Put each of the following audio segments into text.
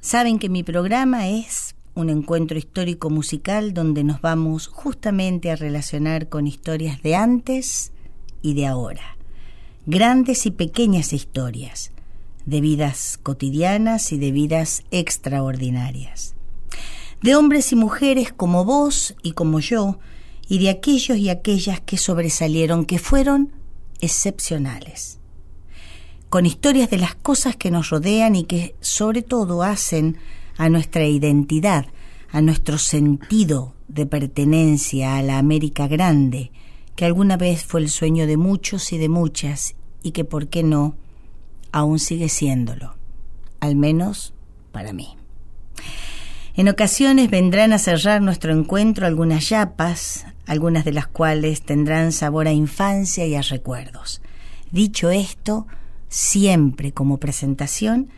Saben que mi programa es un encuentro histórico musical donde nos vamos justamente a relacionar con historias de antes y de ahora, grandes y pequeñas historias, de vidas cotidianas y de vidas extraordinarias, de hombres y mujeres como vos y como yo, y de aquellos y aquellas que sobresalieron, que fueron excepcionales con historias de las cosas que nos rodean y que sobre todo hacen a nuestra identidad, a nuestro sentido de pertenencia a la América Grande, que alguna vez fue el sueño de muchos y de muchas y que, ¿por qué no?, aún sigue siéndolo, al menos para mí. En ocasiones vendrán a cerrar nuestro encuentro algunas yapas, algunas de las cuales tendrán sabor a infancia y a recuerdos. Dicho esto, siempre como presentación,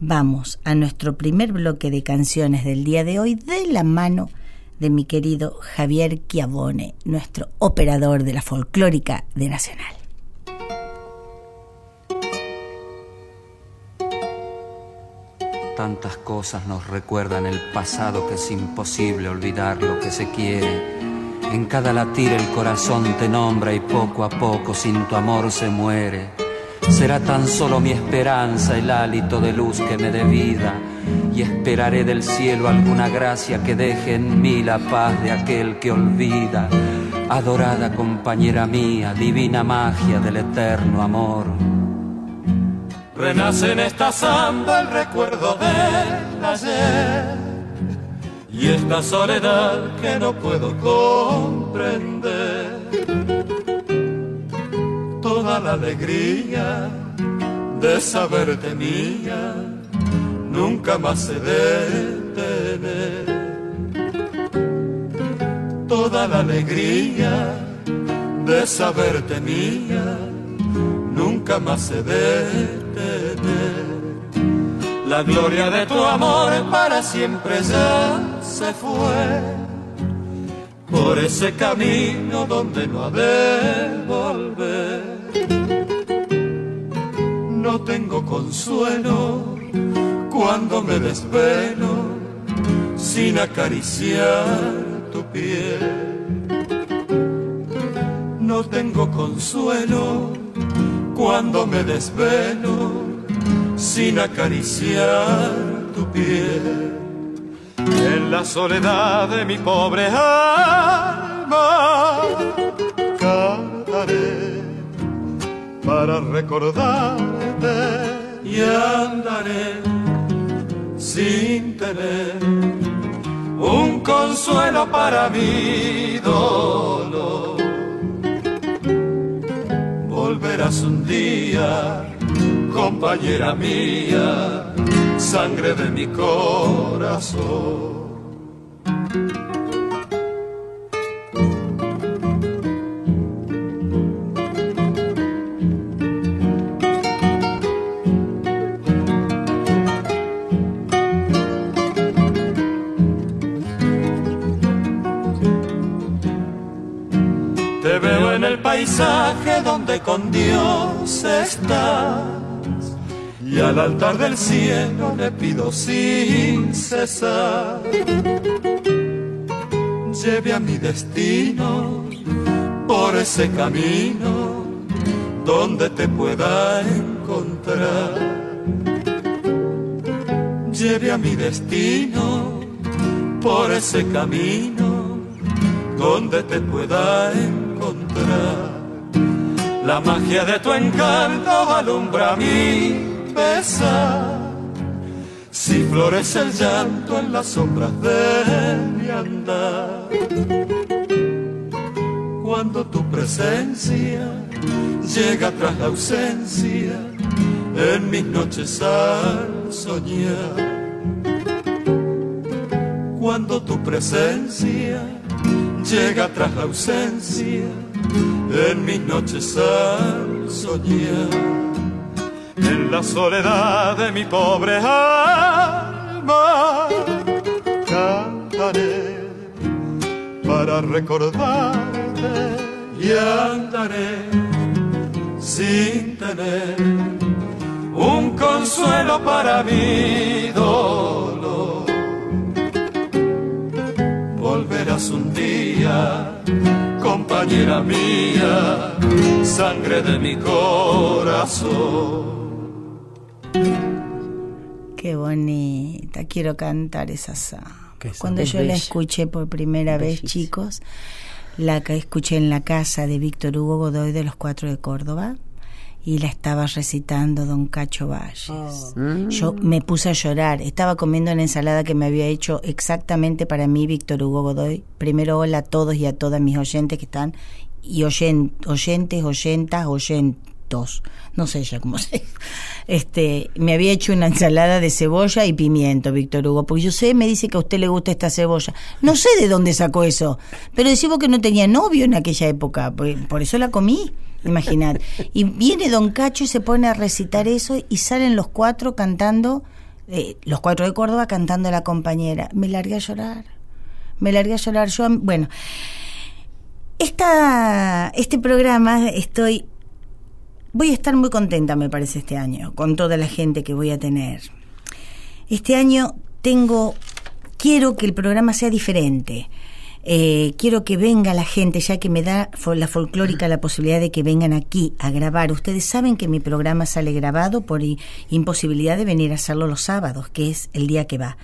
vamos a nuestro primer bloque de canciones del día de hoy de la mano de mi querido Javier Chiavone, nuestro operador de la folclórica de Nacional. Tantas cosas nos recuerdan el pasado que es imposible olvidar lo que se quiere. En cada latir el corazón te nombra y poco a poco sin tu amor se muere Será tan solo mi esperanza el hálito de luz que me dé vida y esperaré del cielo alguna gracia que deje en mí la paz de aquel que olvida. Adorada compañera mía, divina magia del eterno amor. Renace en esta samba el recuerdo del ayer y esta soledad que no puedo comprender toda la alegría de saberte mía, nunca más se detener. Toda la alegría de saberte mía, nunca más se detener. La gloria de tu amor para siempre ya se fue por ese camino donde no ha de volver no tengo consuelo cuando me desvelo sin acariciar tu piel. No tengo consuelo cuando me desvelo sin acariciar tu piel. En la soledad de mi pobre alma cantaré para recordarte y andaré sin tener un consuelo para mi dolor. Volverás un día, compañera mía, sangre de mi corazón. Donde con Dios estás. Y al altar del cielo le pido sin cesar. Lleve a mi destino por ese camino donde te pueda encontrar. lleve a mi destino por ese camino donde te pueda encontrar. La magia de tu encanto alumbra mi pesar. Si florece el llanto en las sombras de mi andar. Cuando tu presencia llega tras la ausencia en mis noches al soñar. Cuando tu presencia llega tras la ausencia en mis noches al soñar. En la soledad de mi pobre alma cantaré para recordarte y andaré sin tener un consuelo para mi dolor. Volverás un día, compañera mía, sangre de mi corazón. Qué bonita, quiero cantar esa samba. Cuando Es yo la escuché por primera vez, chicos, la que escuché en la casa de Víctor Hugo Godoy de los Cuatro de Córdoba y la estaba recitando Don Cacho Valles. Mm. Yo me puse a llorar, estaba comiendo una ensalada que me había hecho exactamente para mí Víctor Hugo Godoy. Primero hola a todos y a todas mis oyentes que están y oyen- oyentes, oyentas, oyentos. No sé ya cómo se este Me había hecho una ensalada de cebolla y pimiento, Víctor Hugo, porque yo sé, me dice que a usted le gusta esta cebolla. No sé de dónde sacó eso, pero decimos que no tenía novio en aquella época, por, por eso la comí. Imaginad. Y viene Don Cacho y se pone a recitar eso y salen los cuatro cantando, eh, los cuatro de Córdoba cantando a la compañera. Me largué a llorar. Me largué a llorar. Yo, bueno, esta, este programa estoy voy a estar muy contenta, me parece, este año, con toda la gente que voy a tener. Este año tengo, quiero que el programa sea diferente. Eh, quiero que venga la gente, ya que me da la folclórica la posibilidad de que vengan aquí a grabar. Ustedes saben que mi programa sale grabado por imposibilidad de venir a hacerlo los sábados, que es el día que va.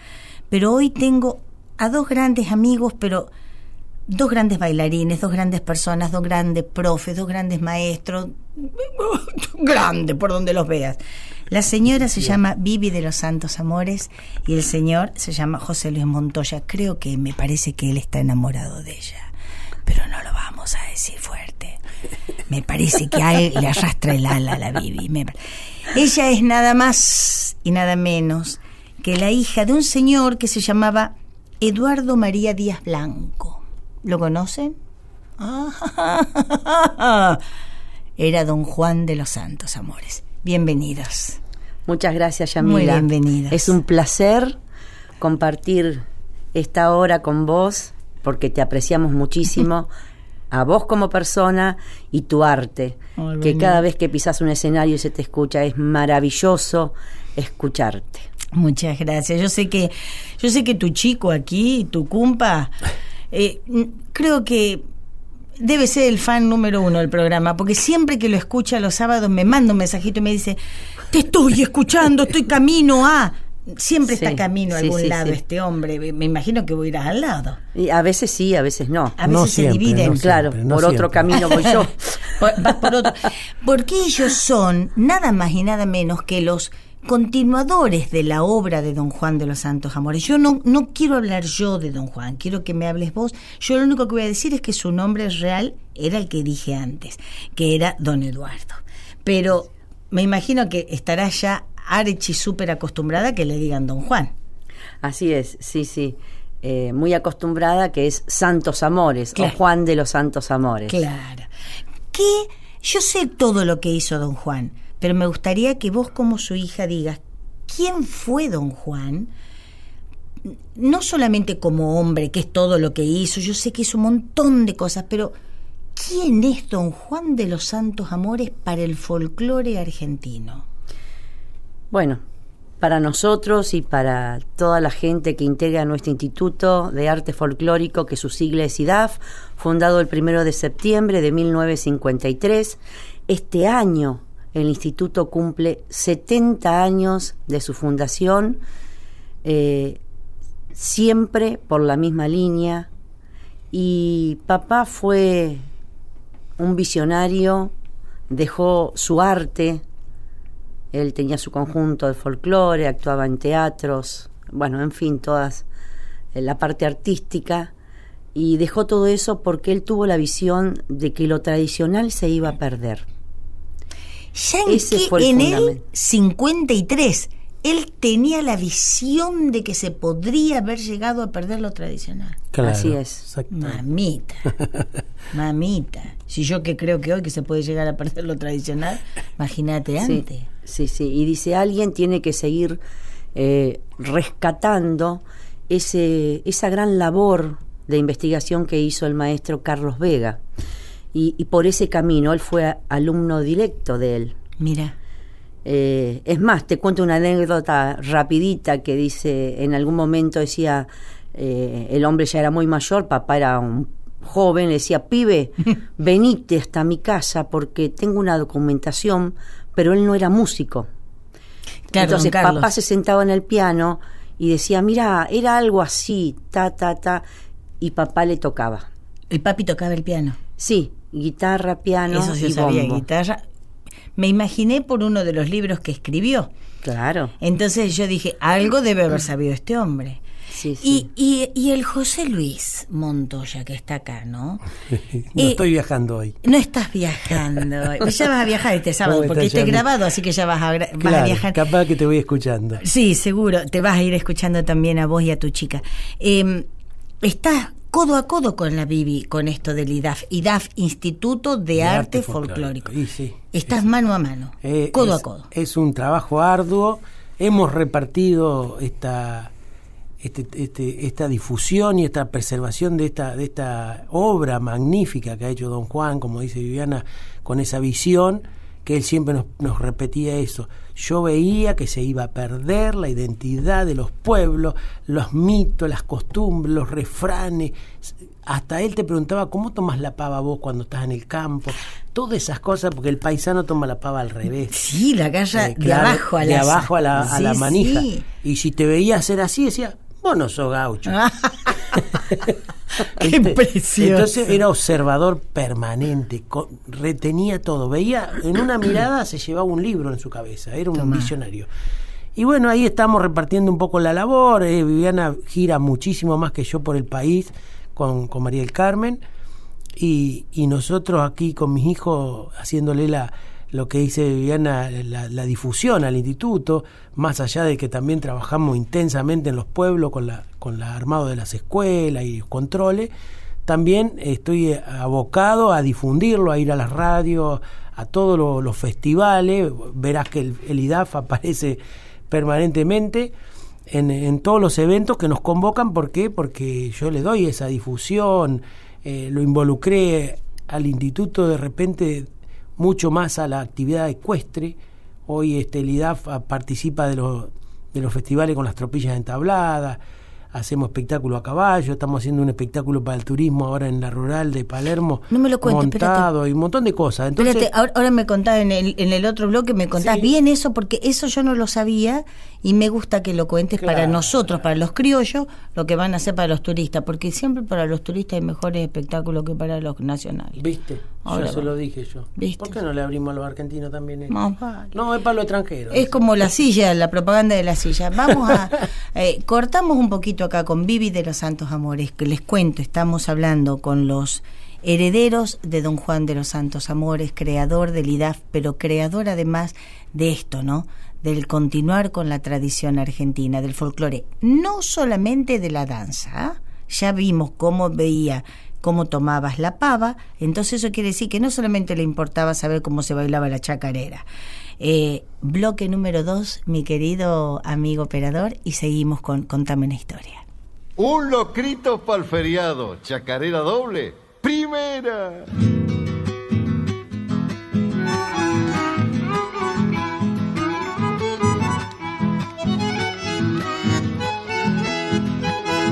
Pero hoy tengo a dos grandes amigos, pero dos grandes bailarines, dos grandes personas, dos grandes profes, dos grandes maestros, grande por donde los veas. La señora se llama Vivi de los Santos Amores y el señor se llama José Luis Montoya. Creo que me parece que él está enamorado de ella, pero no lo vamos a decir fuerte. Me parece que a él le arrastra el ala a la Vivi. Me ella es nada más y nada menos que la hija de un señor que se llamaba Eduardo María Díaz Blanco. ¿Lo conocen? Era don Juan de los Santos Amores. Bienvenidos. Muchas gracias, Yamila. Muy bienvenidos. Es un placer compartir esta hora con vos, porque te apreciamos muchísimo, a vos como persona y tu arte, que cada vez que pisas un escenario y se te escucha, es maravilloso escucharte. Muchas gracias. Yo sé que, yo sé que tu chico aquí, tu cumpa, eh, creo que debe ser el fan número uno del programa, porque siempre que lo escucha los sábados me manda un mensajito y me dice, te estoy escuchando, estoy camino a... Siempre Sí, está camino a sí, algún sí, lado sí. este hombre. Me imagino que voy a ir al lado. Y a veces sí, a veces no. A veces No se siempre, dividen. no claro, siempre, no por otro camino voy yo. Por- vas por otro. Porque ellos son nada más y nada menos que los continuadores de la obra de Don Juan de los Santos Amores. Yo no, no quiero hablar yo de Don Juan, quiero que me hables vos. Yo lo único que voy a decir es que su nombre real era el que dije antes, que era Don Eduardo. Pero me imagino que estará ya archi súper acostumbrada a que le digan Don Juan. Así es, sí, sí. Eh, muy acostumbrada que es Santos Amores Claro. o Juan de los Santos Amores. Claro. Que yo sé todo lo que hizo don Juan, pero me gustaría que vos como su hija digas, ¿quién fue don Juan? No solamente como hombre, que es todo lo que hizo, yo sé que hizo un montón de cosas, pero ¿quién es don Juan de los Santos Amores para el folclore argentino? Bueno, para nosotros y para toda la gente que integra nuestro Instituto de Arte Folclórico, que su sigla es IDAF, fundado el primero de septiembre de 1953, este año el instituto cumple 70 años de su fundación eh, siempre por la misma línea. Y papá fue un visionario, dejó su arte, él tenía su conjunto de folclore, actuaba en teatros, bueno, en fin, todas eh, la parte artística y dejó todo eso porque él tuvo la visión de que lo tradicional se iba a perder. Ya en, Ese que- fue el en el fundamento. 53, él tenía la visión de que se podría haber llegado a perder lo tradicional. Claro, Así es. Mamita, mamita. Si yo que creo que hoy que se puede llegar a perder lo tradicional, imagínate antes. sí, sí. Y dice, alguien tiene que seguir eh, rescatando ese, esa gran labor de investigación que hizo el maestro Carlos Vega. Y, y por ese camino, él fue alumno directo de él. Mira, Eh, es más, te cuento una anécdota rapidita que dice, en algún momento decía, eh, el hombre ya era muy mayor, papá era un joven, le decía, pibe, venite hasta mi casa porque tengo una documentación, pero él no era músico. claro, Entonces papá se sentaba en el piano y decía, mira, era algo así, ta, ta, ta, y papá le tocaba. el papi tocaba el piano. Sí, guitarra, piano Eso sí y sabía, bombo. guitarra. Me imaginé por uno de los libros que escribió. Claro, Entonces yo dije, algo debe haber sabido este hombre. Sí, sí. Y, y, y el José Luis Montoya, que está acá, ¿no? No Eh, estoy viajando hoy. No estás viajando. Pues ya vas a viajar este sábado, ¿Cómo porque este grabado, así que ya vas a, vas viajar. capaz que te voy escuchando. Sí, seguro. Te vas a ir escuchando también a vos y a tu chica. Eh, estás codo a codo con la Bibi, con esto del IDAF. IDAF, Instituto de, Arte, Folclórico. Y sí. Estás es- mano a mano, eh, codo es- a codo. Es un trabajo arduo. Hemos repartido esta este- este- esta difusión y esta preservación de esta, de esta obra magnífica que ha hecho don Juan, como dice Viviana, con esa visión, que él siempre nos, nos repetía eso. Yo veía que se iba a perder la identidad de los pueblos, los mitos, las costumbres, los refranes. Hasta él te preguntaba, ¿cómo tomas la pava vos cuando estás en el campo? Todas esas cosas, porque el paisano toma la pava al revés. Sí, la agarra Eh, de abajo a la de abajo a la, a la manija. sí. Y si te veía hacer así, decía, vos no sos gaucho. Qué ¿Viste? precioso. Entonces era observador permanente, co- retenía todo. Veía, en una mirada se llevaba un libro en su cabeza, era un Tomá. visionario. Y bueno, ahí estamos repartiendo un poco la labor. eh, Viviana gira muchísimo más que yo por el país con, con María del Carmen. Y, y nosotros aquí con mis hijos haciéndole la, lo que dice Viviana, la, la difusión al instituto, más allá de que también trabajamos intensamente en los pueblos con la, con la armado de las escuelas y los controles, también estoy abocado a difundirlo, a ir a las radios, a todos lo- los festivales, verás que el, el IDAF aparece permanentemente en, en todos los eventos que nos convocan, ¿por qué? Porque yo le doy esa difusión, eh, lo involucré al instituto de repente mucho más a la actividad ecuestre. Hoy este, el IDAF participa de los, de los festivales con las tropillas entabladas, hacemos espectáculo a caballo, estamos haciendo un espectáculo para el turismo ahora en la rural de Palermo, No me lo cuentes, montado y un montón de cosas. Entonces, Espérate, ahora, ahora me contás en el, en el otro bloque, me contás Sí. bien eso, porque eso yo no lo sabía y me gusta que lo cuentes para Claro. nosotros, para los criollos, lo que van a hacer para los turistas, porque siempre para los turistas hay mejores espectáculos que para los nacionales. ¿Viste? Ahora se lo dije yo. ¿Viste? ¿Por qué no le abrimos a los argentinos también? esto? Más vale. No, es para los extranjeros. Es como la silla, la propaganda de la silla. Vamos a. eh, cortamos un poquito acá con Vivi de los Santos Amores, que les cuento, estamos hablando con los herederos de don Juan de los Santos Amores, creador del IDAF, pero creador además de esto, ¿no? Del continuar con la tradición argentina, del folclore, no solamente de la danza. ¿ah? Ya vimos cómo veía cómo tomabas la pava, entonces eso quiere decir que no solamente le importaba saber cómo se bailaba la chacarera. Eh, bloque número dos, mi querido amigo operador, y seguimos con Contame una historia. Un locrito pa'l feriado, chacarera doble, primera.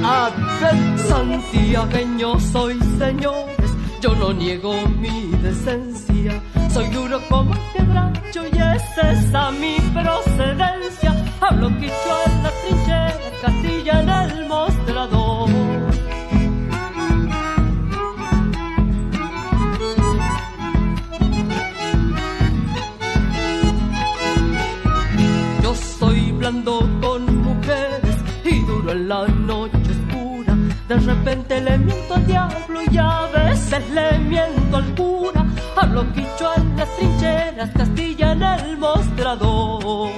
Aten- santiagueño soy, señores, yo no niego mi decencia. Soy duro como el quebracho y esa es esa mi procedencia. Hablo quichua en la trinchera, castilla en el mostrador. Yo soy blando con mujeres y duro en la de repente le miento al diablo y a veces le miento al cura. Hablo quicho en las trincheras, Castilla en el mostrador.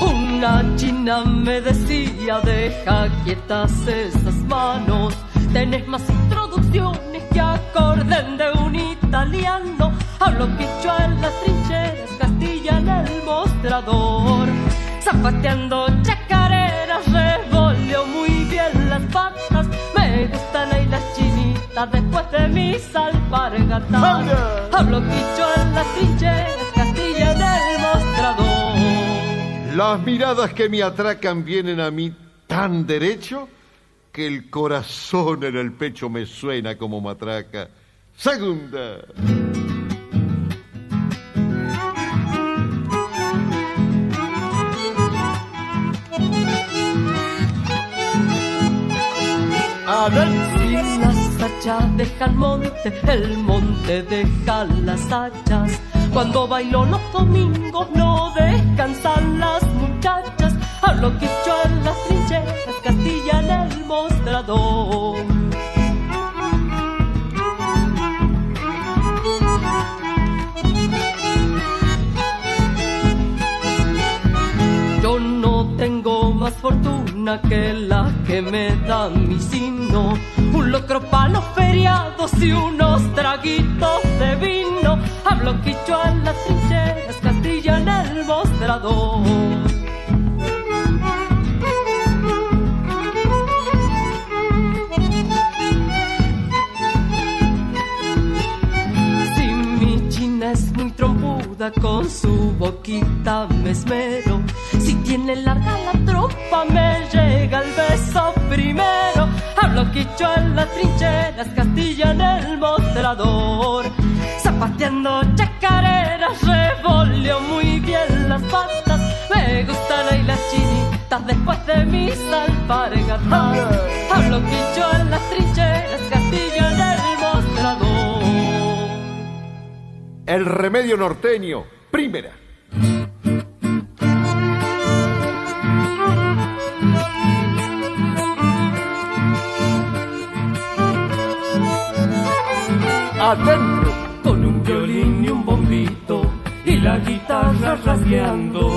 Una china me decía, deja quietas esas manos. Tenés más introducciones que acorden de un italiano. Hablo quichua en las trincheras, Castilla en el mostrador. Zapateando chacareras, revoleo muy bien las patas. Me gustan ahí las chinitas después de mis alpargatas. Hablo quichua en las trincheras, Castilla en el mostrador. Las miradas que me atracan vienen a mí tan derecho que el corazón en el pecho me suena como matraca. Segunda. Si las hachas dejan monte, el monte deja las hachas. Cuando bailo los domingos no descansan las muchachas. Hablo quicho en las mostrador. Yo no tengo más fortuna que la que me da mi signo. Un locro para los feriados y unos traguitos de vino. Hablo quicho en las trincheras, Castilla en el mostrador. Con su boquita me esmero. Si tiene larga la trompa me llega el beso primero. Hablo quicho en las trincheras, Castilla en el mostrador. Zapateando chacareras, revoleo muy bien las patas. Me gustan ahí las chinitas después de mis alpargatas. Hablo quicho en las trincheras, El remedio norteño. Primera. Adentro. con un violín y un bombito y la guitarra rasgueando.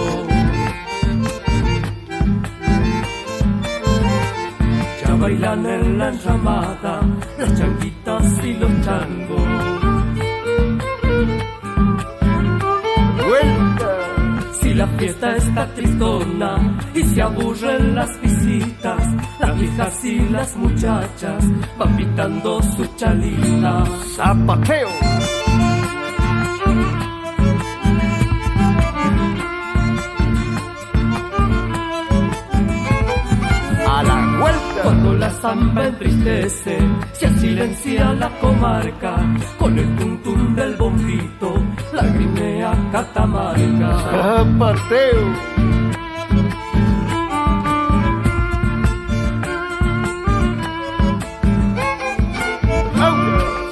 Ya bailan en la enramada las changuitas y los changos. La fiesta está tristona y se aburren las visitas, las viejas y las muchachas van pitando su chalita. Zapateo. A la vuelta. Cuando la samba entristece, se silencia la comarca con el tuntum del bombito, lagrimea Catamarca. Zapateo.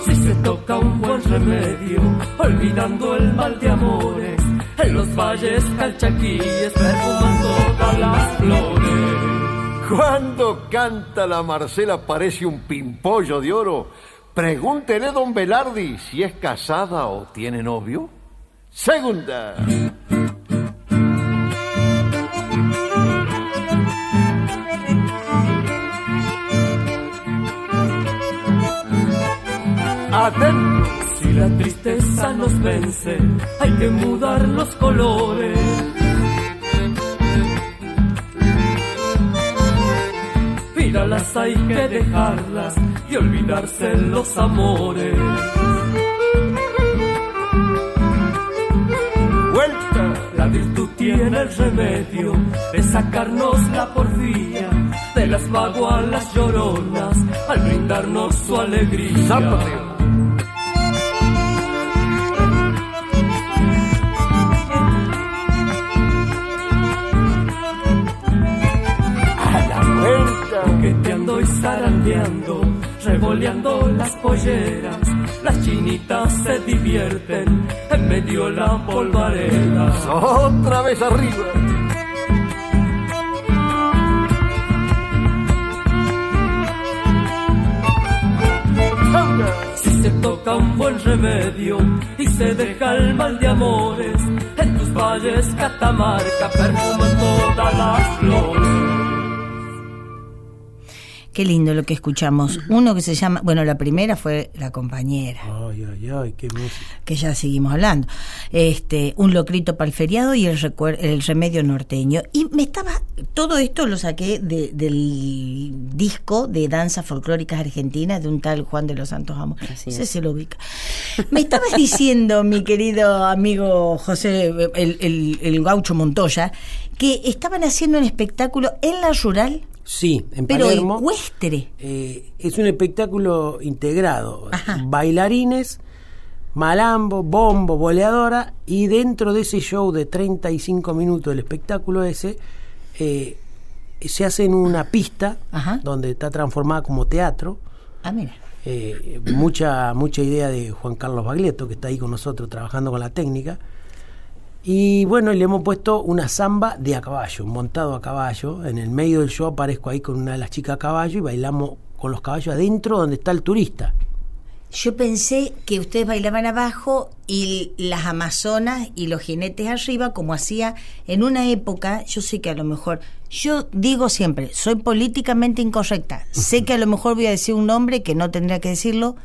Si se toca un buen remedio, olvidando el mal de amores, en los valles calchaquíes perfuman todas las flores. Cuando canta la Marcela parece un pimpollo de oro. Pregúntele, don Velardi, si es casada o tiene novio. Segunda. Atento. Si la tristeza nos vence, hay que mudar los colores. Míralas hay que dejarlas y olvidarse los amores. Virtud tiene el remedio de sacarnos la porfía de las vagualas lloronas al brindarnos su alegría. Coqueteando y zarandeando, revoleando las polleras, las chinitas se divierten en medio de la polvareda. Otra vez arriba. Si se toca un buen remedio y se deja el mal de amores, en tus valles Catamarca perfuman todas las flores. Qué lindo lo que escuchamos. Uno que se llama, bueno, la primera fue La compañera, Ay, ay, ay, qué música. que ya seguimos hablando. Este, un locrito para el feriado y el, recuer- el remedio norteño. Y me estaba, todo esto lo saqué de- del disco de danzas folclóricas argentinas de un tal Juan de los Santos Amos. Así Ese es. se lo ubica. Me estabas diciendo, mi querido amigo José, el, el- el gaucho Montoya, que estaban haciendo un espectáculo en la rural, Sí, en pero Palermo. ecuestre. Eh, es un espectáculo integrado. Ajá. Bailarines, malambo, bombo, boleadora y dentro de ese show de 35 minutos del espectáculo ese eh, se hace en una pista Ajá. donde está transformada como teatro. Ah, mira. Eh, mucha mucha idea de Juan Carlos Baglietto que está ahí con nosotros trabajando con la técnica y bueno y le hemos puesto una samba de a caballo montado a caballo. En el medio del show aparezco ahí con una de las chicas a caballo y bailamos con los caballos adentro donde está el turista. Yo pensé que ustedes bailaban abajo y las amazonas y los jinetes arriba, como hacía en una época, yo sé que a lo mejor, yo digo siempre, soy políticamente incorrecta, sé que a lo mejor voy a decir un nombre que no tendría que decirlo,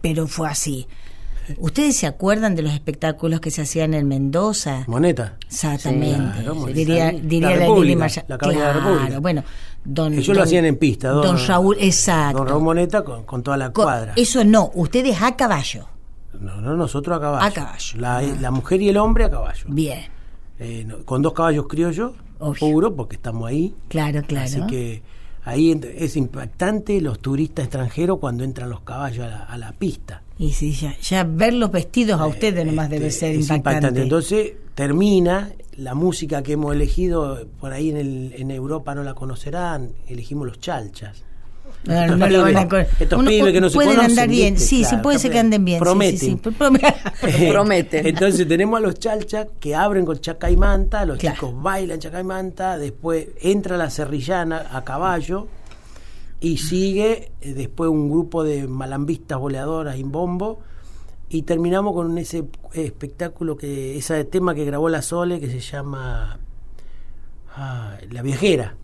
pero fue así. ¿Ustedes se acuerdan de los espectáculos que se hacían en Mendoza? moneta Exactamente. Sí, claro, diría diría La la, República, Maya- la cabaña de la Claro, República. bueno, don, ellos lo hacían en pista don, Don Raúl, exacto. don Raúl Moneta con, con toda la cuadra Eso no, ustedes a caballo. no, no nosotros a caballo A caballo. la, la mujer y el hombre a caballo Bien, Eh, no, con dos caballos criollos puro porque estamos ahí claro, claro. Así que ahí es impactante los turistas extranjeros cuando entran los caballos a la, a la pista. Y sí, ya, ya verlos vestidos a ustedes nomás debe ser es impactante. Entonces termina la música que hemos elegido, por ahí en, el, en Europa no la conocerán, elegimos los chalchas. No, no, Estos no lo van a pibes- con- estos Uno pibes que no se pueden conocen, andar bien, ¿viste? sí, sí, Claro, puede ser que anden bien. sí, Prometen. sí, sí, Prometen. Entonces tenemos a los chalchas que abren con chaca y manta, los Claro. chicos bailan chaca y manta, después entra la serrillana a caballo y sigue eh, después un grupo de malambistas boleadoras y bombo y terminamos con ese espectáculo que ese tema que grabó la Sole que se llama ah, La viajera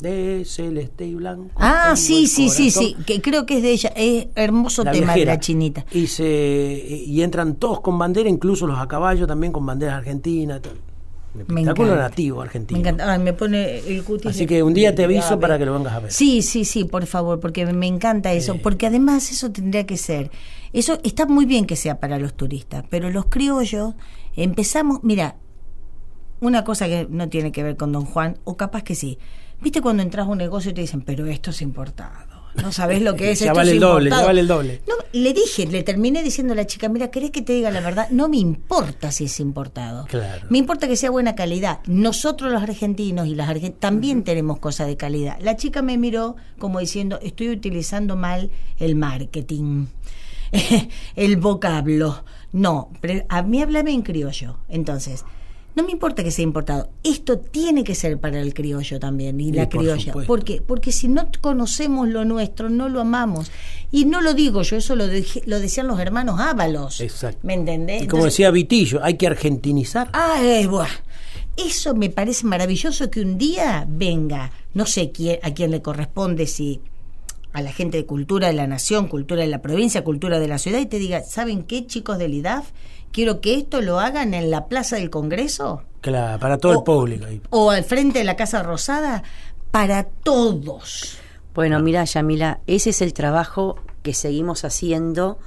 de celeste y blanco. Ah, sí, sí, sí, sí, que creo que es de ella. Es hermoso La tema de la chinita. Y, se, y entran todos con bandera, incluso los a caballo también con banderas argentinas. Me espectáculo nativo Me argentino. encanta. Ay, me pone el cutis. Así que un día te aviso para que lo vengas a ver. Sí, sí, sí, por favor, porque me encanta eso, porque además eso tendría que ser. Eso está muy bien que sea para los turistas, pero los criollos empezamos, mira, una cosa que no tiene que ver con Don Juan, o capaz que sí. ¿Viste cuando entras a un negocio y te dicen, pero esto es importado? No sabes lo que es Ya esto vale es el doble, importado"? ya vale el doble. No, le dije, le terminé diciendo a la chica, mira, ¿querés que te diga la verdad? No me importa si es importado. Claro. Me importa que sea buena calidad. Nosotros los argentinos y las argentinas también tenemos cosas de calidad. La chica me miró como diciendo, estoy utilizando mal el marketing, el vocablo. No, pero a mí háblame en criollo. Entonces, no me importa que sea importado. Esto tiene que ser para el criollo también y la por criolla. supuesto. ¿Por qué? Porque si no conocemos lo nuestro, no lo amamos. Y no lo digo yo, eso lo, lo decían los hermanos Ábalos. Exacto. ¿Me entendés? Y como Entonces- decía Vitillo, hay que argentinizar. Ah, buah. Eso me parece maravilloso que un día venga, no sé quién, a quién le corresponde, si a la gente de cultura de la nación, cultura de la provincia, cultura de la ciudad, y te diga, ¿saben qué, chicos del IDAF? Quiero que esto lo hagan en la Plaza del Congreso Claro, para todo O- el público. ahí. o al frente de la Casa Rosada, para todos. Bueno, mira, Yamila, ese es el trabajo que seguimos haciendo,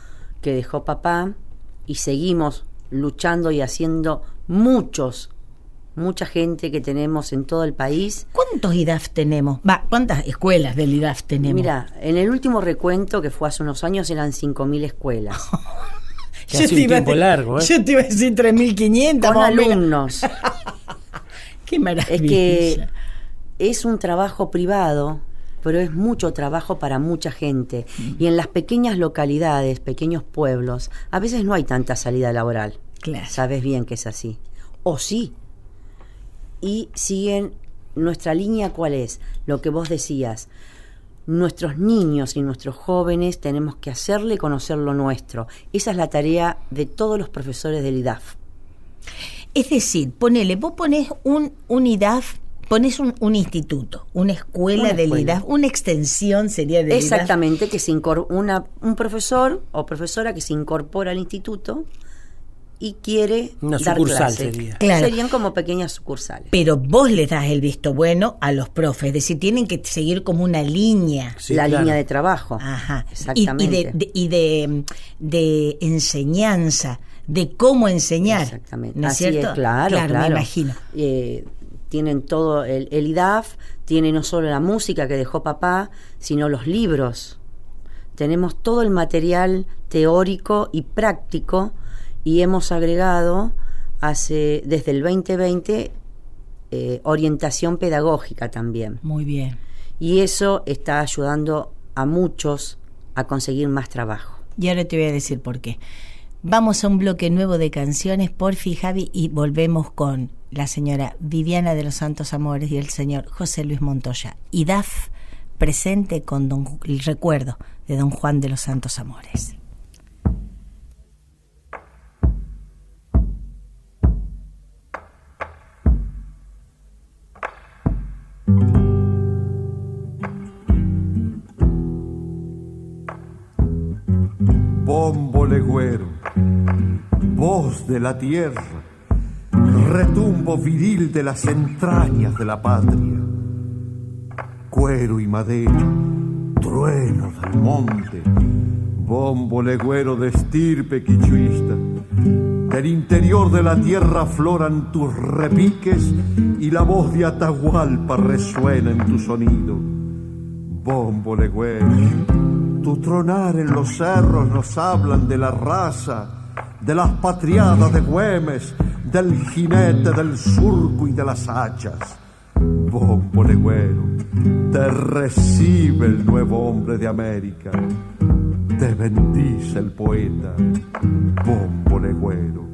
que dejó papá, y seguimos luchando y haciendo muchos, mucha gente que tenemos en todo el país. ¿Cuántos IDAF tenemos? Va, ¿cuántas escuelas del IDAF tenemos? Mira, en el último recuento que fue hace unos años eran 5.000 escuelas. Que hace un tiempo largo, ¿eh? Yo te iba a decir 3.500. con más o menos. alumnos. Qué maravilla. Es que es un trabajo privado pero es mucho trabajo para mucha gente. Y en las pequeñas localidades, pequeños pueblos, a veces no hay tanta salida laboral. Claro. Sabes bien que es así. O sí. Y siguen nuestra línea, ¿cuál es? Lo que vos decías. Nuestros niños y nuestros jóvenes tenemos que hacerle conocer lo nuestro. Esa es la tarea de todos los profesores del IDAF. Es decir, ponele, vos pones un, un IDAF, pones un, un instituto, una escuela Una del. IDAF, una extensión sería del IDAF. Exactamente, que se una, un profesor o profesora que se incorpora al instituto y quiere Una dar sucursal clase. sería. Claro. Serían como pequeñas sucursales. Pero vos les das el visto bueno a los profes, es decir, tienen que seguir como una línea. Sí, la claro. línea de trabajo. Ajá. Y, y Exactamente. de, de- y de, de enseñanza, de cómo enseñar. Exactamente. ¿No es Así cierto? es, claro, claro. me imagino. Eh, tienen todo el, el IDAF, tiene no solo la música que dejó papá, sino los libros. Tenemos todo el material teórico y práctico y hemos agregado hace desde el 2020 eh, orientación pedagógica también. Muy bien. Y eso está ayudando a muchos a conseguir más trabajo. Y ahora te voy a decir por qué. Vamos a un bloque nuevo de canciones, porfi Javi, y volvemos con la señora Viviana de los Santos Amores y el señor José Luis Montoya. Y DAF presente con don, el recuerdo de don Juan de los Santos Amores. Voz de la tierra, retumbo viril de las entrañas de la patria, cuero y madera, trueno del monte, bombo legüero de estirpe quichuista. Del interior de la tierra afloran tus repiques y la voz de Atahualpa resuena en tu sonido. Bombo legüero, tu tronar en los cerros nos hablan de la raza, de las patriadas de Güemes, del jinete del surco y de las hachas. Bombo legüero, te recibe el nuevo hombre de América, te bendice el poeta, bombo legüero.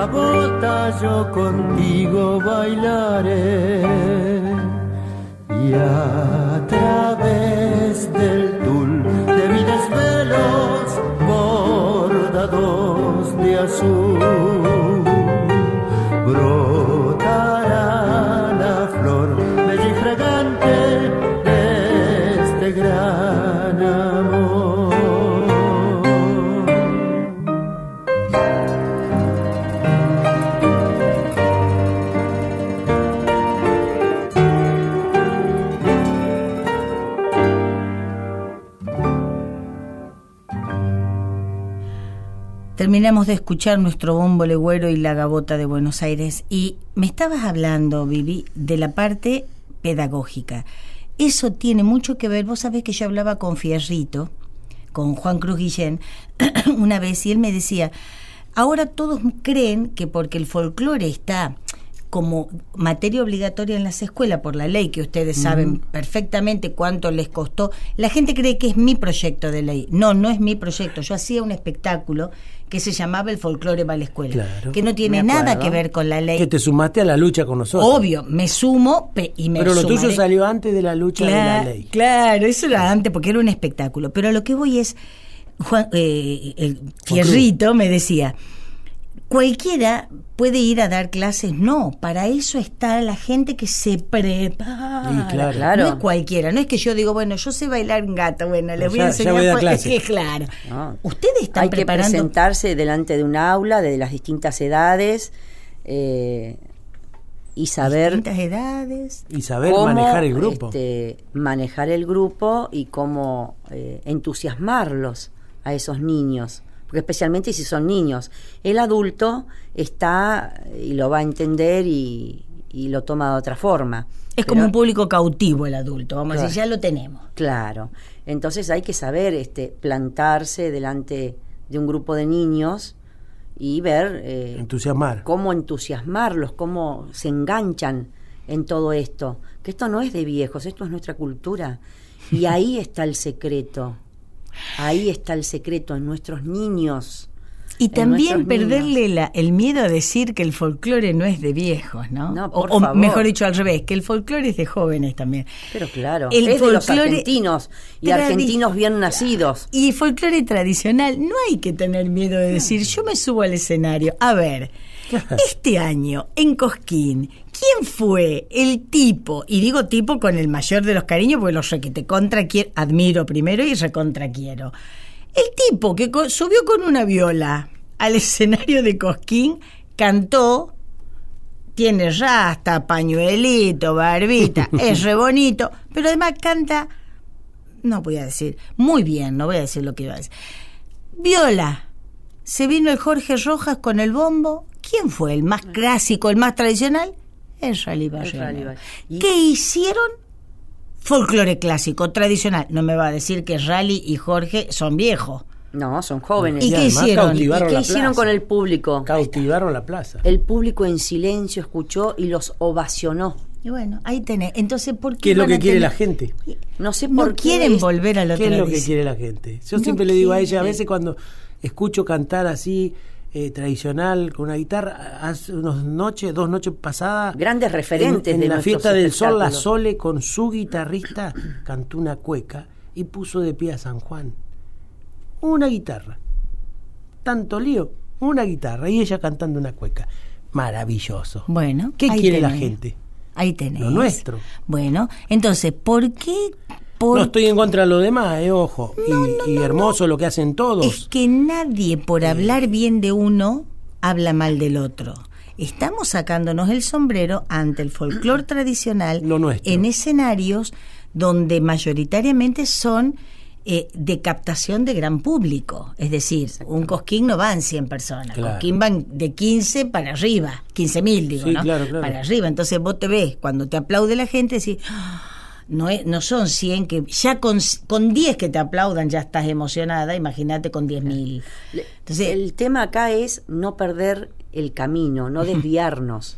Esta gabota yo contigo bailaré. Y a través del tul de mi desvelos bordados de azul. Terminamos de escuchar nuestro bombo legüero y la gabota de Buenos Aires y me estabas hablando, Vivi, de la parte pedagógica. Eso tiene mucho que ver, vos sabés que yo hablaba con Fierrito, con Juan Cruz Guillén, una vez y él me decía, ahora todos creen que porque el folclore está como materia obligatoria en las escuelas por la ley, que ustedes saben perfectamente cuánto les costó, la gente cree que es mi proyecto de ley. No, no es mi proyecto. Yo hacía un espectáculo que se llamaba El folclore va a la escuela, Claro. que no tiene nada que ver con la ley. Que te sumaste a la lucha con nosotros. Obvio, me sumo pe- y me Pero lo tuyo sumaré. salió antes de la lucha de la ley. Claro, eso era antes porque era un espectáculo. Pero a lo que voy es, Juan, eh, el Fierrito me decía, cualquiera puede ir a dar clases. No, para eso está la gente que se prepara. Sí, claro. Claro. No es cualquiera, no es que yo digo, bueno, yo sé bailar en gato, bueno, les Pues voy ya- a enseñar. voy a clase. Es que, claro. No. Ustedes están Hay que presentarse delante de un aula de las distintas edades eh, y saber distintas edades. Y saber cómo, manejar el grupo. este, manejar el grupo y cómo eh, entusiasmarlos a esos niños. Porque especialmente si son niños. El adulto está y lo va a entender y, y lo toma de otra forma. Es Pero- como un público cautivo el adulto, vamos a decir, ya lo tenemos. Claro. Entonces hay que saber este, plantarse delante de un grupo de niños y ver eh, Entusiasmar. cómo entusiasmarlos, cómo se enganchan en todo esto. Que esto no es de viejos, esto es nuestra cultura. Y ahí está el secreto. Ahí está el secreto en nuestros niños. Y también perderle la- el miedo a decir que el folclore no es de viejos, ¿no? No, o, por o favor. mejor dicho al revés, que el folclore es de jóvenes también. Pero claro, El es de los folclore argentinos y argentinos bien nacidos. Y folclore tradicional, no hay que tener miedo de decir, yo me subo al escenario. A ver, este año en Cosquín, ¿quién fue el tipo? Y digo tipo con el mayor de los cariños, porque los requete contra quiero, admiro primero y recontra quiero. El tipo que subió con una viola al escenario de Cosquín, cantó, tiene rasta, pañuelito, barbita, es re bonito, pero además canta no voy a decir, muy bien, no voy a decir lo que iba a decir. Viola, se vino el Jorge Rojas con el bombo. ¿Quién fue el más clásico, el más tradicional? El Rally. Y- ¿Qué hicieron? Folclore clásico, tradicional. No me va a decir que Rally y Jorge son viejos. No, son jóvenes. ¿Y Y qué hicieron? ¿Y cautivaron qué hicieron con el público? Cautivaron la plaza. El público en silencio escuchó y los ovacionó. Y bueno, ahí tenés. Entonces, ¿por qué, ¿Qué es lo que quiere tener- la gente? No sé No por qué quieren es- volver a la ¿Qué es lo que quiere la gente? Yo No siempre le digo a ella, a veces cuando escucho cantar así eh, tradicional con una guitarra, hace unas noches, dos noches pasadas, Grandes referentes en, en de la fiesta del sol, la. Sole con su guitarrista cantó una cueca y puso de pie a San Juan. Una guitarra. Tanto lío, una guitarra y ella cantando una cueca. Maravilloso. Bueno, ¿Qué quiere la gente? Ahí tenés. Lo nuestro. Bueno, entonces, ¿por qué? Por No estoy en contra de lo demás, eh, ojo. y, y hermoso lo que hacen todos. Es que nadie por hablar bien de uno habla mal del otro. Estamos sacándonos el sombrero ante el folclore tradicional en escenarios donde mayoritariamente son eh, de captación de gran público. Es decir, un cosquín no van 100 personas, Claro. cosquín van de 15 para arriba, 15 mil digo, Sí, ¿no? claro, claro. Para arriba. Entonces vos te ves, cuando te aplaude la gente, decís, "Ah, no, es- no son 100 que ya con, con 10 que te aplaudan ya estás emocionada, imagínate con 10 mil. Le- Entonces, el tema acá es no perder el camino, no desviarnos.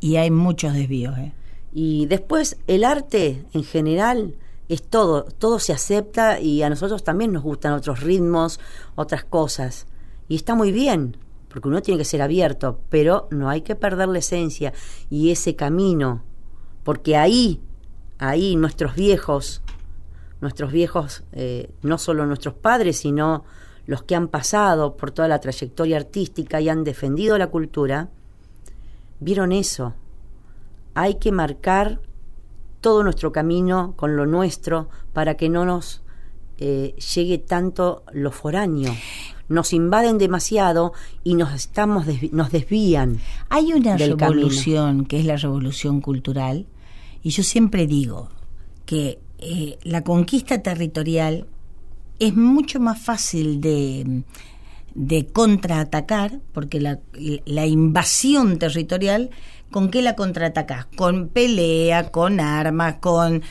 y hay muchos desvíos, ¿eh? Y después el arte en general es todo, todo se acepta y a nosotros también nos gustan otros ritmos, otras cosas. Y está muy bien, porque uno tiene que ser abierto, pero no hay que perder la esencia y ese camino, porque ahí, ahí nuestros viejos nuestros viejos, eh, no solo nuestros padres, sino los que han pasado por toda la trayectoria artística y han defendido la cultura, vieron eso. Hay que marcar todo nuestro camino con lo nuestro para que no nos eh, llegue tanto lo foráneo. Nos invaden demasiado y nos estamos nos desvían. Hay una revolución que es la revolución cultural y yo siempre digo que eh, la conquista territorial es mucho más fácil de, de contraatacar, porque la, la invasión territorial ¿con qué la contraatacás? Con pelea, con armas, con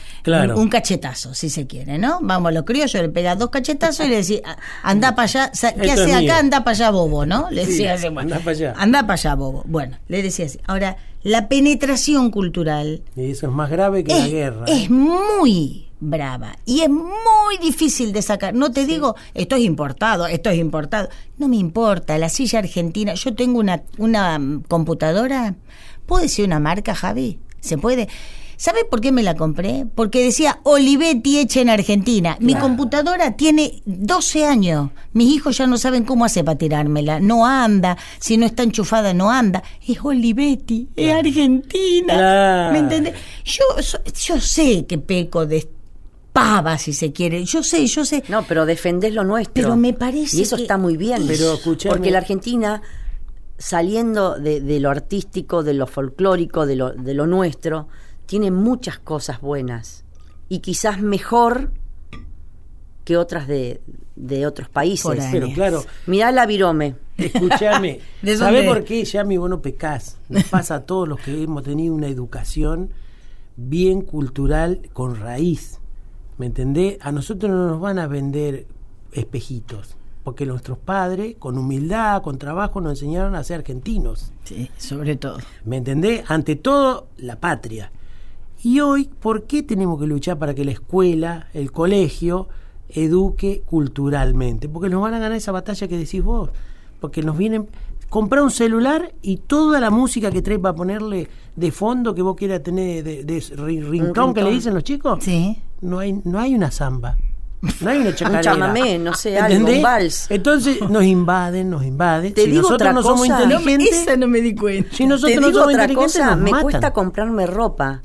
un, cachetazo, si se quiere, ¿no? Vamos, a los criollos le pega dos cachetazos y le decís, anda para allá, ¿qué hace acá? Anda para allá, bobo, ¿no? Le decía anda para allá. Anda para allá, bobo. Bueno, le decía así. Ahora, la penetración cultural. Y eso es más grave que la guerra. Es muy brava y es muy difícil de sacar. No te digo, esto es importado, esto es importado. No me importa, la silla argentina. Yo tengo una, una computadora ¿Puedo decir una marca, Javi? ¿Se puede? ¿Sabe por qué me la compré? Porque decía Olivetti hecha en Argentina. Mi computadora tiene 12 años. Mis hijos ya no saben cómo hacer para tirármela. No anda. Si no está enchufada, no anda. Es Olivetti, es Argentina. ¿Me entiendes? Yo, yo sé que peco de pava, si se quiere. Yo sé, yo sé. No, pero defendés lo nuestro. Pero me parece. Y eso está muy bien. Pero Porque la Argentina saliendo de, lo artístico, de lo folclórico, de lo, de lo nuestro, tiene muchas cosas buenas y quizás mejor que otras de, de otros países. Pero claro. Mirá la virome. Escúchame. ¿Sabés por qué ya mi bueno pecás? Nos pasa a todos los que hemos tenido una educación bien cultural con raíz. ¿Me entendés? A nosotros no nos van a vender espejitos porque nuestros padres, con humildad, con trabajo, nos enseñaron a ser argentinos. Sí, sobre todo. ¿Me entendés? Ante todo, la patria. Y hoy, ¿por qué tenemos que luchar para que la escuela, el colegio, eduque culturalmente? Porque nos van a ganar esa batalla que decís vos. Porque nos vienen. Comprar un celular y toda la música que trae para ponerle de fondo que vos quieras tener de, de, rincón que le dicen los chicos. Sí. No hay, no hay una samba. No hay una chacarera. Un chamamé, no sé, algo, un vals. Entonces nos invaden, nos invaden. Te si digo nosotros otra no cosa, somos inteligentes. No, esa no me di cuenta. Si nosotros Te no digo somos otra cosa, me cuesta comprarme ropa.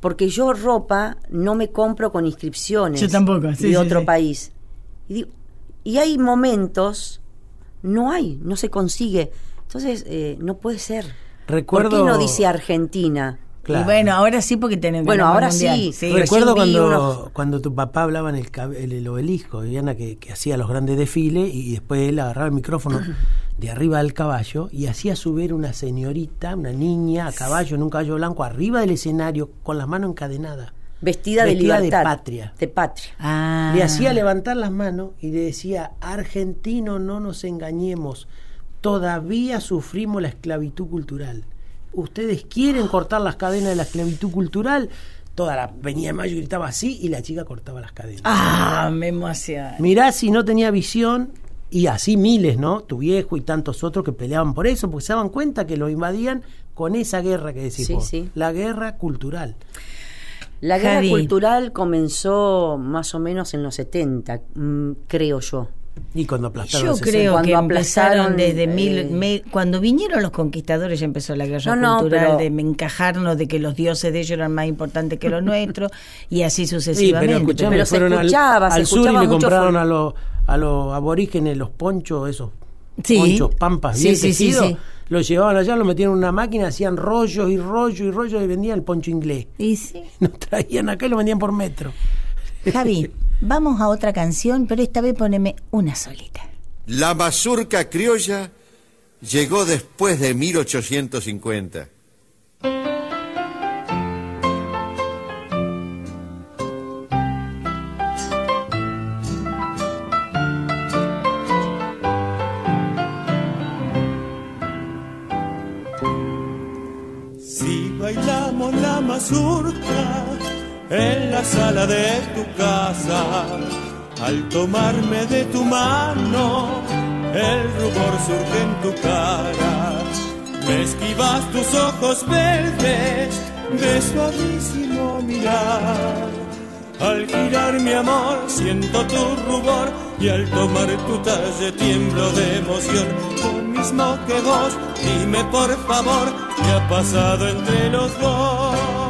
Porque yo ropa no me compro con inscripciones yo tampoco, sí, de otro país. Y, digo, y, hay momentos, no hay, no se consigue. Entonces, eh, no puede ser. Recuerdo... ¿Por qué no dice Argentina? Y bueno, ahora sí porque tenemos. Bueno, ahora sí, Recuerdo cuando, cuando tu papá hablaba en el, el, obelisco, Viviana, que, que, hacía los grandes desfiles y después él agarraba el micrófono de arriba del caballo y hacía subir una señorita, una niña a caballo, en un caballo blanco, arriba del escenario, con las manos encadenadas. Vestida, de libertad. de patria. De patria. Ah. Le hacía levantar las manos y le decía, argentino, no nos engañemos, todavía sufrimos la esclavitud cultural ustedes quieren cortar las cadenas de la esclavitud cultural. Toda la venía de mayo gritaba así y la chica cortaba las cadenas. Ah, me emociona. Mirá si no tenía visión y así miles, ¿no? Tu viejo y tantos otros que peleaban por eso, porque se daban cuenta que lo invadían con esa guerra que decís sí, la guerra cultural. La guerra cultural comenzó más o menos en los 70, mm, creo yo. Y cuando aplastaron Yo creo que empezaron desde mil, eh, cuando vinieron los conquistadores ya empezó la guerra cultural de encajarnos de que los dioses de ellos eran más importantes que los nuestros y así sucesivamente. pero, se escuchaba, al, sur y le compraron a los a los aborígenes los ponchos esos ponchos pampas bien sí, tejidos, los llevaban allá, los metían en una máquina, hacían rollos y rollos y rollos y vendían el poncho inglés. Y sí. Nos traían acá y lo vendían por metro. Javi, Vamos a otra canción, pero esta vez poneme una solita. La mazurca criolla llegó después de 1850. Si bailamos la mazurca en la sala de tu casa. Al tomarme de tu mano, el rubor surge en tu cara. Me esquivas tus ojos verdes de suavísimo mirar. Al girar mi amor siento tu rubor y al tomar tu talle tiemblo de emoción. Lo mismo que vos, dime por favor, ¿qué ha pasado entre los dos?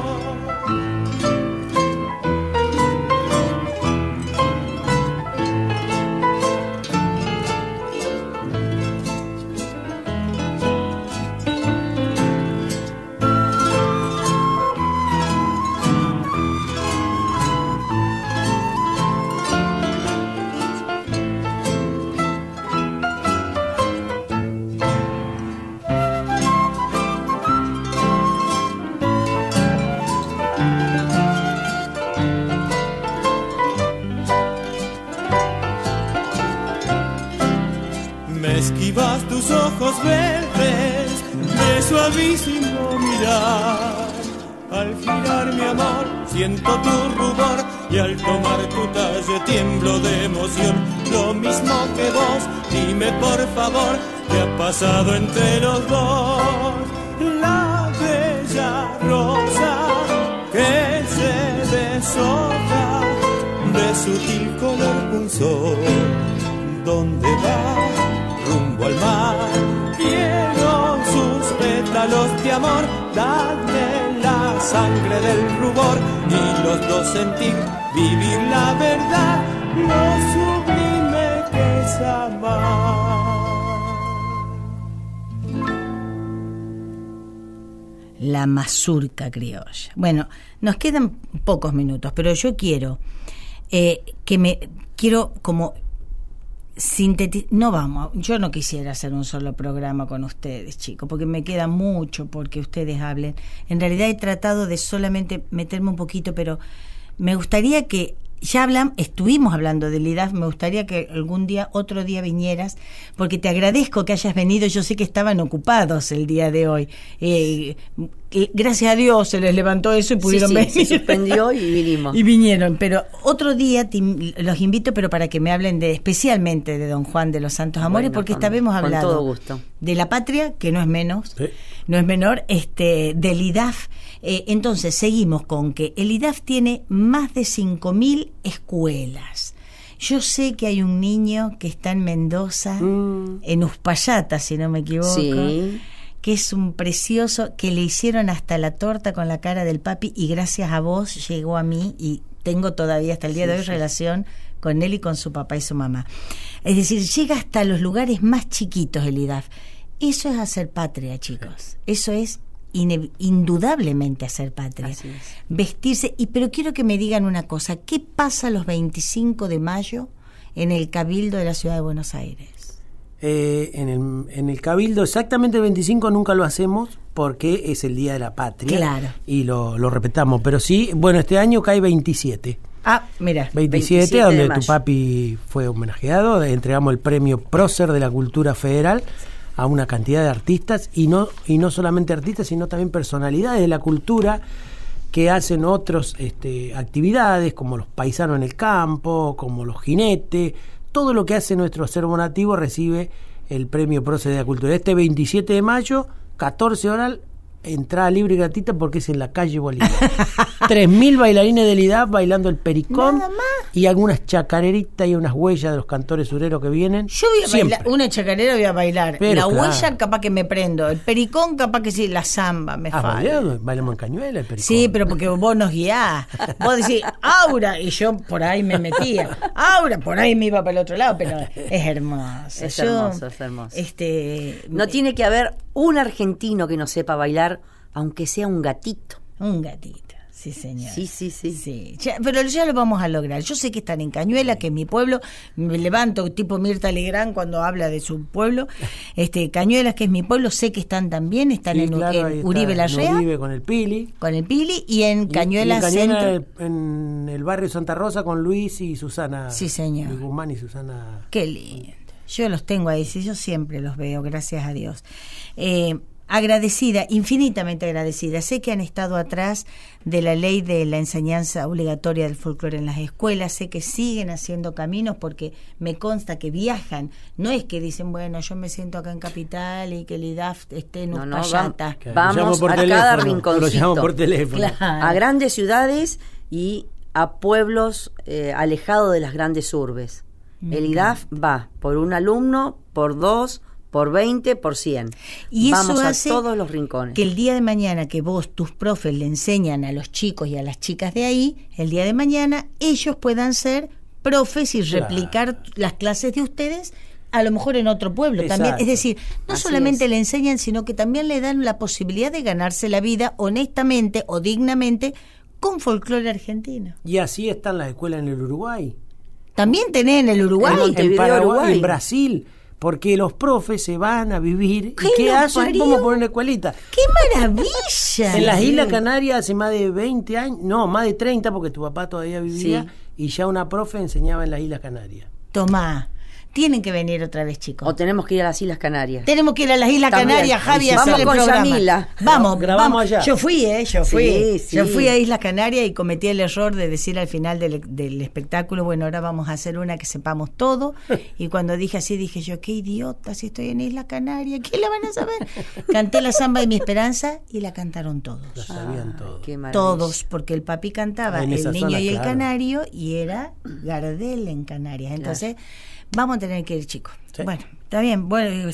Mirar. Al girar mi amor siento tu rubor y al tomar tu talle tiemblo de emoción. Lo mismo que vos, dime por favor qué ha pasado entre los dos. La bella rosa que se deshoja de sutil color punzón. ¿Dónde va? rumbo al mar. Pétalos de amor, dame la sangre del rubor y los dos sentir, vivir la verdad, lo sublime que es amar. La mazurca criolla. Bueno, nos quedan pocos minutos, pero yo quiero eh, que me quiero como sintetizar. No vamos, yo no quisiera hacer un solo programa con ustedes, chicos, porque me queda mucho porque ustedes hablen. En realidad he tratado de solamente meterme un poquito, pero me gustaría que ya hablan, estuvimos hablando del IDAF, me gustaría que algún día, otro día vinieras, porque te agradezco que hayas venido, yo sé que estaban ocupados el día de hoy. Eh, gracias a Dios se les levantó eso y pudieron sí, sí, venir. Se suspendió y vinimos. Y vinieron, pero otro día te, los invito, pero para que me hablen de especialmente de Don Juan de los Santos Amores, Bueno, porque con- esta vez hemos hablado todo gusto. de la patria, que no es menos, Sí. no es menor, este, del IDAF. Eh, entonces, seguimos con que el IDAF tiene más de 5.000 escuelas. Yo sé que hay un niño que está en Mendoza, en Uspallata, si no me equivoco, Sí. Que es un precioso, que le hicieron hasta la torta con la cara del papi y gracias a vos llegó a mí y tengo todavía hasta el día de hoy relación con él y con su papá y su mamá. Es decir, llega hasta los lugares más chiquitos el IDAF. Eso es hacer patria, chicos. Eso es indudablemente hacer patria. Es. Vestirse. Y pero quiero que me digan una cosa. ¿Qué pasa los 25 de mayo en el Cabildo de la Ciudad de Buenos Aires? Eh, en, el, en el Cabildo, exactamente el 25 nunca lo hacemos porque es el Día de la Patria. Claro. Y lo, lo respetamos. Pero sí, bueno, este año cae 27. Ah, mira. 27, 27 de donde tu papi fue homenajeado. Entregamos el premio Prócer de la Cultura Federal a una cantidad de artistas y no, y no solamente artistas, sino también personalidades de la cultura que hacen otras este, actividades, como los paisanos en el campo, como los jinetes. Todo lo que hace nuestro acervo nativo recibe el premio la Cultura. Este 27 de mayo, 14 horas, entrada libre y gratuita porque es en la calle Bolívar. 3.000 bailarines del IDAP bailando el pericón Nada más. y algunas chacareritas y unas huellas de los cantores sureros que vienen. Yo voy a Siempre. bailar, una chacarera voy a bailar. Pero la claro. huella capaz que me prendo. El pericón capaz que sí, la zamba me ¿Has falta. bailado? Bailamos en cañuela el pericón. Sí, pero porque vos nos guiás. Vos decís, Aura, y yo por ahí me metía. Aura, por ahí me iba para el otro lado, pero es hermoso. Es Yo, hermoso, es hermoso. Este, No tiene que haber un argentino que no sepa bailar, aunque sea un gatito. Un gatito, sí señor. Sí, sí, sí. Sí, ya- pero ya lo vamos a lograr. Yo sé que están en Cañuela, que es mi pueblo. Me levanto tipo Mirta Legrand cuando habla de su pueblo. Este Cañuelas, que es mi pueblo, sé que están también. Están Sí, en, claro, en ahí está, Uribe en Larrea, Uribe con el Pili. con el Pili, y en Cañuelas y en, Cañuela, Centro. en el barrio Santa Rosa con Luis y Susana. Sí, señor. Luis Guzmán y Susana. Qué lindo. Yo los tengo ahí, sí, yo siempre los veo, gracias a Dios. Eh, agradecida, infinitamente agradecida. Sé que han estado atrás de la ley de la enseñanza obligatoria del folclore en las escuelas, sé que siguen haciendo caminos porque me consta que viajan. No es que dicen, bueno, yo me siento acá en Capital y que el IDAF esté en No, no, Uspallata. vamos por a teléfono, cada lo rinconcito. llamo por teléfono. Claro. A grandes ciudades y a pueblos eh, alejados de las grandes urbes. El IDAF va por un alumno, por dos, por 20, por 100. Y Vamos eso a hace todos los rincones. Que el día de mañana que vos, tus profes, le enseñan a los chicos y a las chicas de ahí, el día de mañana ellos puedan ser profes y Claro. replicar las clases de ustedes a lo mejor en otro pueblo también. Es decir, no Así solamente es. le enseñan, sino que también le dan la posibilidad de ganarse la vida honestamente o dignamente con folclore argentino. Y así están las escuelas en el Uruguay. También tenés en el Uruguay. En Paraguay, Uruguay. en Brasil, porque los profes se van a vivir. ¿Qué ¿Y qué hacen? parió? Poner una escuelita. ¡Qué maravilla! En las. Islas Canarias hace más de 20 años, no, más de 30, porque tu papá todavía vivía, Sí. y ya una profe enseñaba en las Islas Canarias. Tomá, tienen que venir otra vez, chicos. O tenemos que ir a las Islas Canarias. Tenemos que ir a las Islas También. Canarias, Javi, a Vamos hacer el con programa. Yamila. Vamos, Grabamos vamos. allá. Yo fui, ¿eh? Yo fui. Sí, sí. Yo fui a Islas Canarias y cometí el error de decir al final del, del espectáculo, bueno, ahora vamos a hacer una que sepamos todo. Y cuando dije así, dije yo, qué idiota, si estoy en Islas Canarias, ¿qué la van a saber? Canté la samba de mi esperanza y la cantaron todos. Lo sabían todo. Qué maravilla. Todos, porque el papi cantaba Ah, en El Niño zona, y el claro. Canario y era Gardel en Canarias. Entonces, vamos a tener que ir, chicos. Sí. Bueno, está bien. Bueno,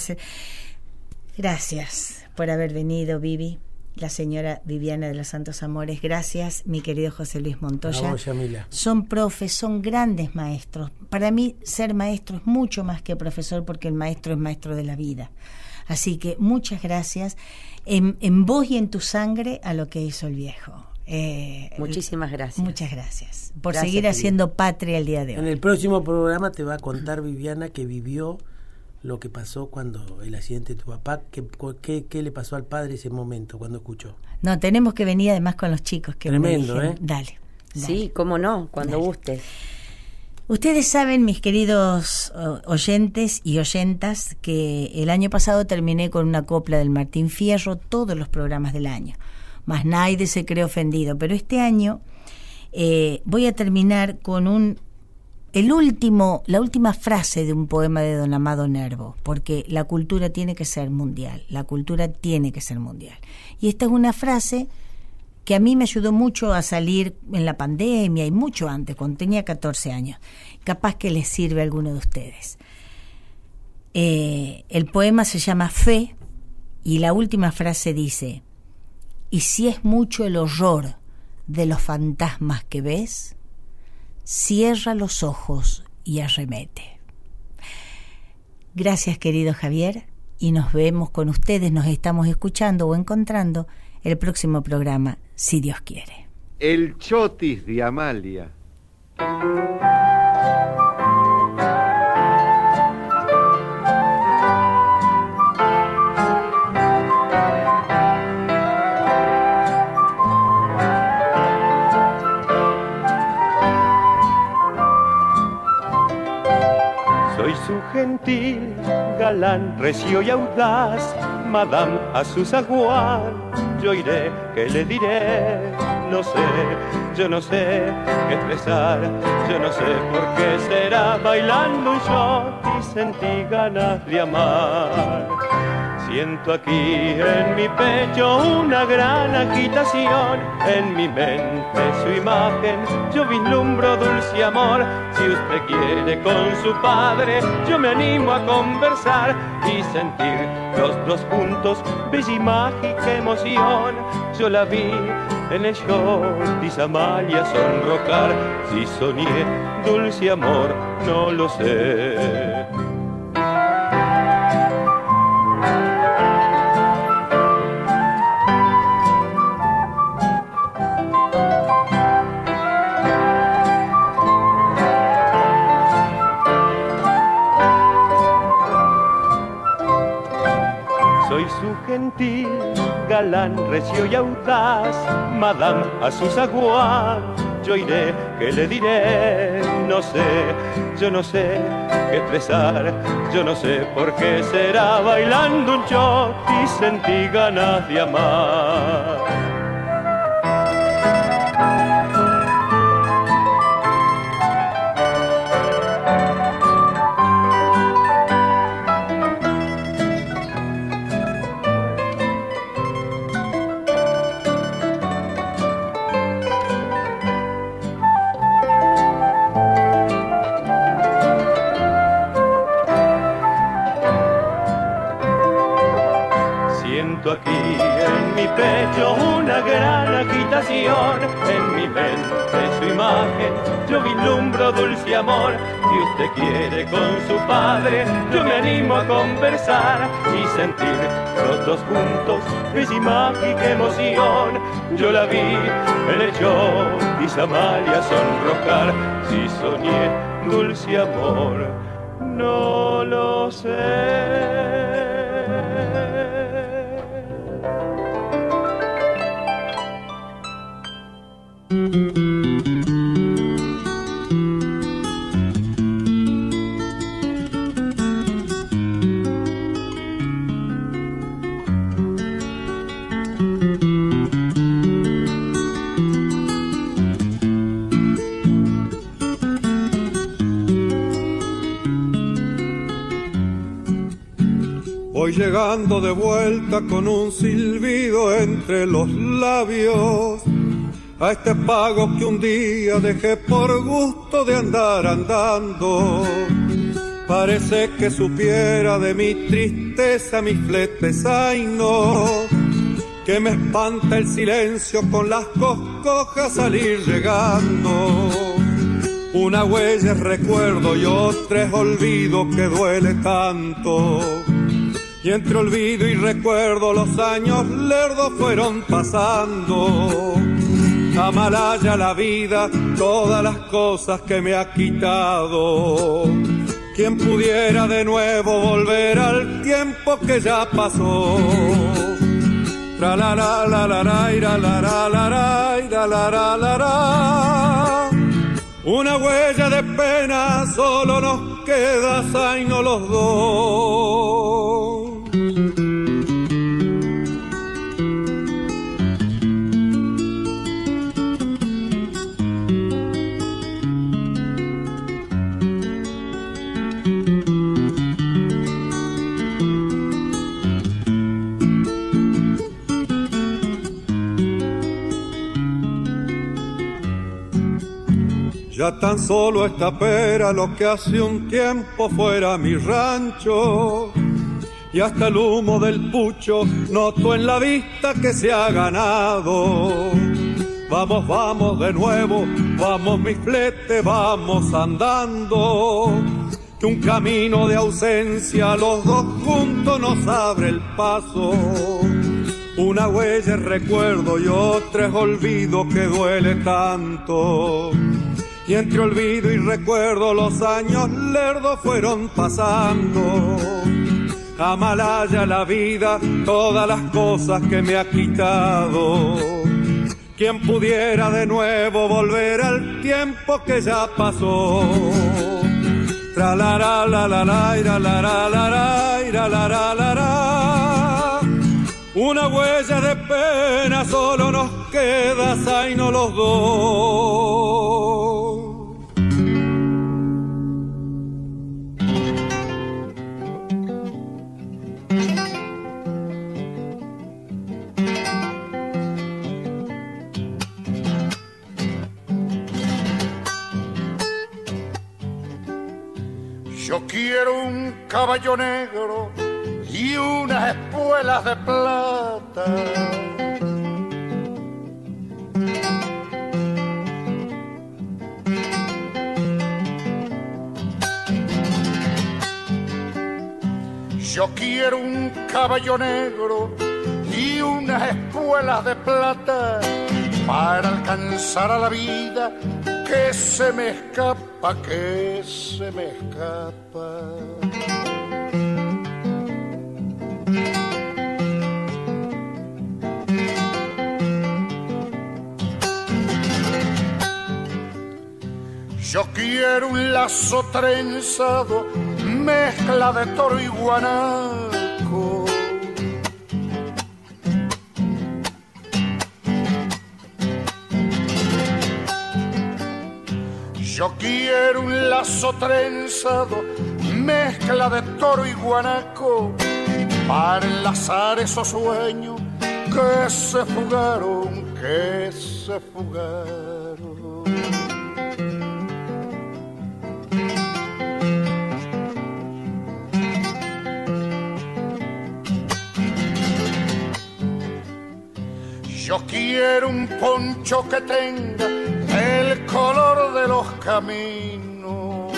gracias por haber venido, Vivi. La señora Viviana de los Santos Amores. Gracias, mi querido José Luis Montoya. Vos. Son profes, son grandes maestros. Para mí, ser maestro es mucho más que profesor porque el maestro es maestro de la vida. Así que muchas gracias en, en vos y en tu sangre a lo que hizo el viejo. Eh, Muchísimas gracias. Muchas gracias por Gracias, seguir querida. haciendo patria el día de En hoy. el próximo programa te va a contar Viviana que vivió lo que pasó cuando el accidente de tu papá, que- qué, qué le pasó al padre ese momento cuando escuchó. No, tenemos que venir además con los chicos que me Tremendo. ¿eh? Dale. dale. Sí, cómo no, cuando guste. Ustedes saben, mis queridos oyentes y oyentas, que el año pasado terminé con una copla del Martín Fierro todos los programas del año. Más nadie se cree ofendido. Pero este año eh, voy a terminar con un el último, la última frase de un poema de Don Amado Nervo, porque la cultura tiene que ser mundial, la cultura tiene que ser mundial. Y esta es una frase que a mí me ayudó mucho a salir en la pandemia y mucho antes, cuando tenía 14 años. Capaz que les sirve a alguno de ustedes. Eh, el poema se llama Fe y la última frase dice, y si es mucho el horror de los fantasmas que ves, cierra los ojos y arremete. Gracias querido Javier y nos vemos con ustedes, nos estamos escuchando o encontrando el próximo programa, si Dios quiere. El chotis de Amalia. Su gentil galán, recio y audaz, Madame a su zaguán. Yo iré, ¿qué le diré? No sé, yo no sé qué expresar, yo no sé por qué será bailando un shot y sentí ganas de amar. Siento aquí en mi pecho una gran agitación, en mi mente su imagen, yo vislumbro dulce amor. Si usted quiere con su padre, yo me animo a conversar y sentir los dos juntos, bella y mágica emoción. Yo la vi en el show de Amalia sonrocar, si soñé dulce amor, no lo sé. Galán, recio y audaz, Madame a su zaguán. Yo iré, ¿qué le diré? No sé, yo no sé qué expresar, yo no sé por qué será bailando un shot y sentí ganas de amar. Usted quiere con su padre, yo me animo a conversar y sentir los dos juntos esa mágica emoción. Yo la vi, el hecho y Samalia sonrojar, si soñé dulce amor, Voy llegando de vuelta con un silbido entre los labios a este pago que un día dejé por gusto de andar andando. Parece que supiera de mi tristeza, mis fletes, ay no, que me espanta el silencio con las coscojas salir llegando. Una huella es recuerdo y otra es olvido que duele tanto. Y entre olvido y recuerdo los años lerdos fueron pasando. Amalaya la vida, todas las cosas que me ha quitado. Quien pudiera de nuevo volver al tiempo que ya pasó. Una huella de pena solo nos queda, no los dos. Ya tan solo esta pera lo que hace un tiempo fuera mi rancho. Y hasta el humo del pucho noto en la vista que se ha ganado. Vamos, vamos de nuevo, vamos mi flete, vamos andando. Que un camino de ausencia los dos juntos nos abre el paso. Una huella es recuerdo y otra es olvido que duele tanto. Y entre olvido y recuerdo los años lerdos fueron pasando. Amalaya la vida, todas las cosas que me ha quitado. Quien pudiera de nuevo volver al tiempo que ya pasó. Tra la la la la la la la la la. Una huella de pena solo nos queda, y no los dos. Yo quiero un caballo negro y unas espuelas de plata. Yo quiero un caballo negro y unas espuelas de plata para alcanzar a la vida que se me escapa, que se me escapa. Yo quiero un lazo trenzado, mezcla de toro y guanaco Yo quiero un lazo trenzado, mezcla de toro y guanaco, para enlazar esos sueños que se fugaron, que se fugaron. Yo quiero un poncho que tenga color de los caminos.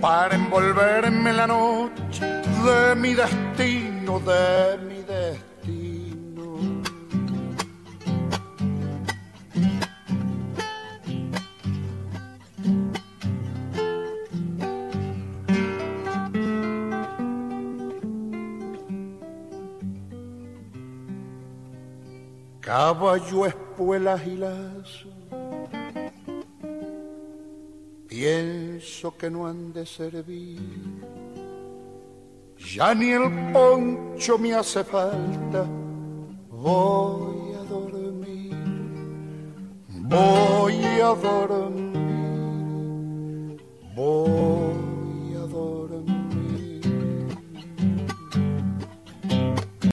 Para envolverme la noche de mi destino, de caballo, espuelas y lazo. Pienso que no han de servir, ya ni el poncho me hace falta, voy a dormir, voy a dormir, voy.